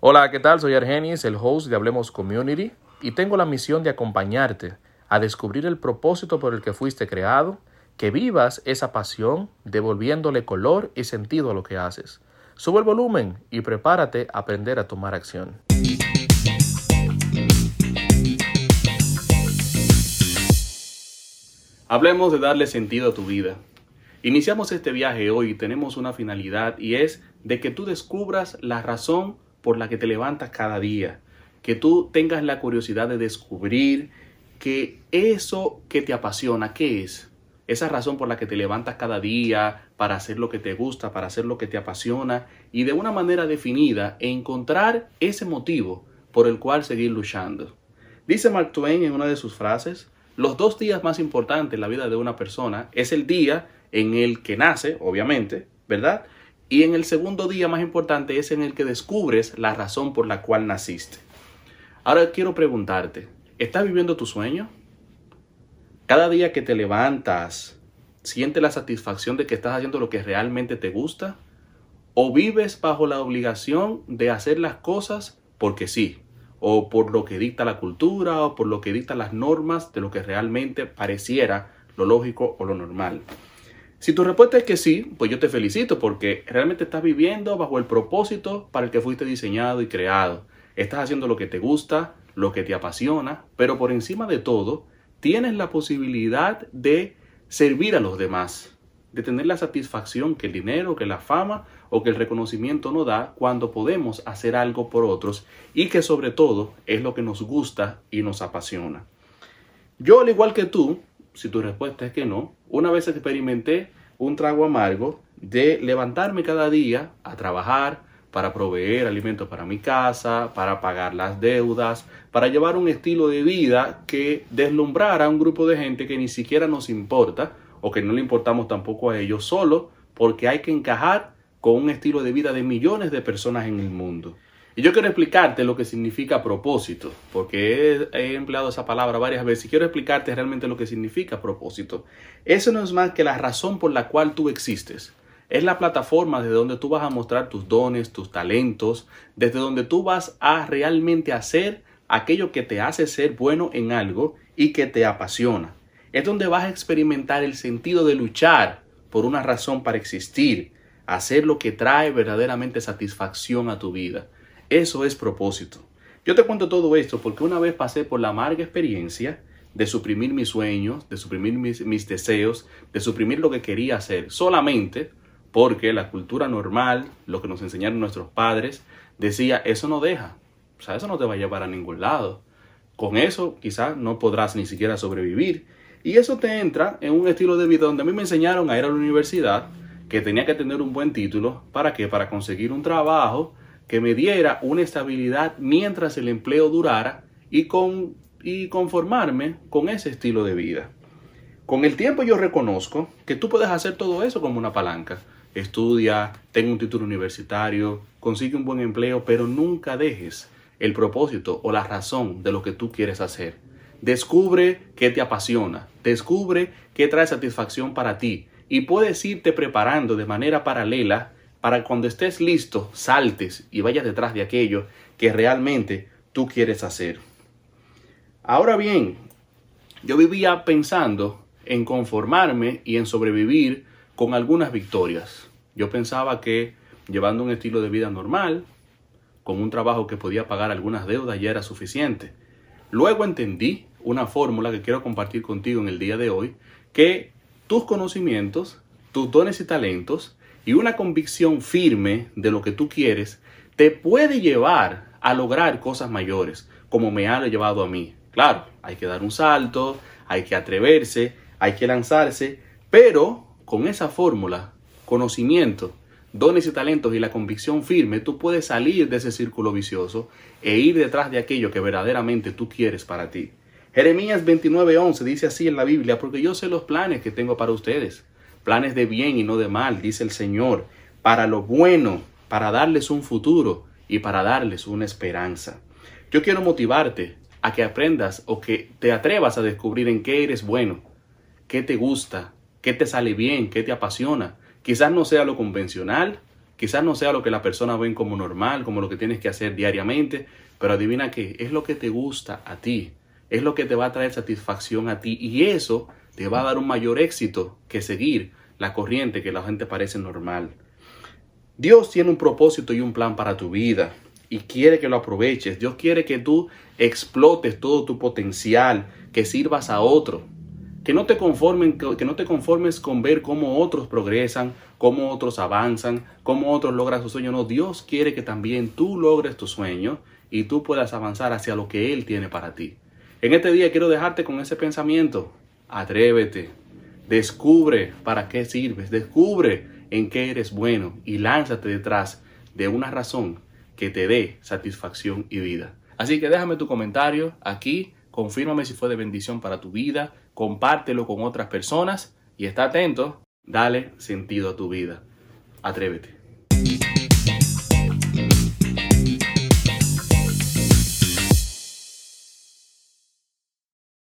Hola, ¿qué tal? Soy Argenis, el host de Hablemos Community, y tengo la misión de acompañarte a descubrir el propósito por el que fuiste creado, que vivas esa pasión, devolviéndole color y sentido a lo que haces. Sube el volumen y prepárate a aprender a tomar acción. Hablemos de darle sentido a tu vida. Iniciamos este viaje hoy y tenemos una finalidad y es de que tú descubras la razón por la que te levantas cada día, que tú tengas la curiosidad de descubrir que eso que te apasiona, ¿qué es? Esa razón por la que te levantas cada día para hacer lo que te gusta, para hacer lo que te apasiona y de una manera definida encontrar ese motivo por el cual seguir luchando. Dice Mark Twain en una de sus frases, los dos días más importantes en la vida de una persona es el día en el que nace, obviamente, ¿verdad? Y en el segundo día más importante es en el que descubres la razón por la cual naciste. Ahora quiero preguntarte, ¿estás viviendo tu sueño? Cada día que te levantas, ¿sientes la satisfacción de que estás haciendo lo que realmente te gusta? ¿O vives bajo la obligación de hacer las cosas porque sí? o por lo que dicta la cultura o por lo que dictan las normas de lo que realmente pareciera lo lógico o lo normal. Si tu respuesta es que sí, pues yo te felicito porque realmente estás viviendo bajo el propósito para el que fuiste diseñado y creado. Estás haciendo lo que te gusta, lo que te apasiona, pero por encima de todo, tienes la posibilidad de servir a los demás de tener la satisfacción que el dinero, que la fama o que el reconocimiento nos da cuando podemos hacer algo por otros y que sobre todo es lo que nos gusta y nos apasiona. Yo, al igual que tú, si tu respuesta es que no, una vez experimenté un trago amargo de levantarme cada día a trabajar para proveer alimentos para mi casa, para pagar las deudas, para llevar un estilo de vida que deslumbrara a un grupo de gente que ni siquiera nos importa o que no le importamos tampoco a ellos solo porque hay que encajar con un estilo de vida de millones de personas en el mundo. Y yo quiero explicarte lo que significa propósito, porque he, empleado esa palabra varias veces y quiero explicarte realmente lo que significa propósito. Eso no es más que la razón por la cual tú existes. Es la plataforma desde donde tú vas a mostrar tus dones, tus talentos, desde donde tú vas a realmente hacer aquello que te hace ser bueno en algo y que te apasiona es donde vas a experimentar el sentido de luchar por una razón para existir, hacer lo que trae verdaderamente satisfacción a tu vida. Eso es propósito. Yo te cuento todo esto porque una vez pasé por la amarga experiencia de suprimir mis sueños, de suprimir mis, deseos, de suprimir lo que quería hacer, solamente porque la cultura normal, lo que nos enseñaron nuestros padres, decía, eso no deja, o sea, eso no te va a llevar a ningún lado. Con eso quizás no podrás ni siquiera sobrevivir y eso te entra en un estilo de vida donde a mí me enseñaron a ir a la universidad, que tenía que tener un buen título. ¿Para qué? Para conseguir un trabajo que me diera una estabilidad mientras el empleo durara y, con, y conformarme con ese estilo de vida. Con el tiempo yo reconozco que tú puedes hacer todo eso como una palanca. Estudia, ten un título universitario, consigue un buen empleo, pero nunca dejes el propósito o la razón de lo que tú quieres hacer. Descubre qué te apasiona, descubre qué trae satisfacción para ti y puedes irte preparando de manera paralela para cuando estés listo saltes y vayas detrás de aquello que realmente tú quieres hacer. Ahora bien, yo vivía pensando en conformarme y en sobrevivir con algunas victorias. Yo pensaba que llevando un estilo de vida normal, con un trabajo que podía pagar algunas deudas ya era suficiente. Luego entendí una fórmula que quiero compartir contigo en el día de hoy, que tus conocimientos, tus dones y talentos y una convicción firme de lo que tú quieres te puede llevar a lograr cosas mayores, como me ha llevado a mí. Claro, hay que dar un salto, hay que atreverse, hay que lanzarse, pero con esa fórmula, conocimiento, dones y talentos y la convicción firme, tú puedes salir de ese círculo vicioso e ir detrás de aquello que verdaderamente tú quieres para ti. Jeremías 29:11 dice así en la Biblia, porque yo sé los planes que tengo para ustedes, planes de bien y no de mal, dice el Señor, para lo bueno, para darles un futuro y para darles una esperanza. Yo quiero motivarte a que aprendas o que te atrevas a descubrir en qué eres bueno, qué te gusta, qué te sale bien, qué te apasiona. Quizás no sea lo convencional, Quizás no sea lo que la persona ven como normal, como lo que tienes que hacer diariamente, pero adivina que es lo que te gusta a ti, es lo que te va a traer satisfacción a ti y eso te va a dar un mayor éxito que seguir la corriente que la gente parece normal. Dios tiene un propósito y un plan para tu vida y quiere que lo aproveches. Dios quiere que tú explotes todo tu potencial, que sirvas a otro. Que no, te conformen, que no te conformes con ver cómo otros progresan, cómo otros avanzan, cómo otros logran su sueño. No, Dios quiere que también tú logres tu sueño y tú puedas avanzar hacia lo que Él tiene para ti. En este día quiero dejarte con ese pensamiento. Atrévete, descubre para qué sirves, descubre en qué eres bueno y lánzate detrás de una razón que te dé satisfacción y vida. Así que déjame tu comentario aquí, confírmame si fue de bendición para tu vida, compártelo con otras personas y está atento, dale sentido a tu vida. Atrévete.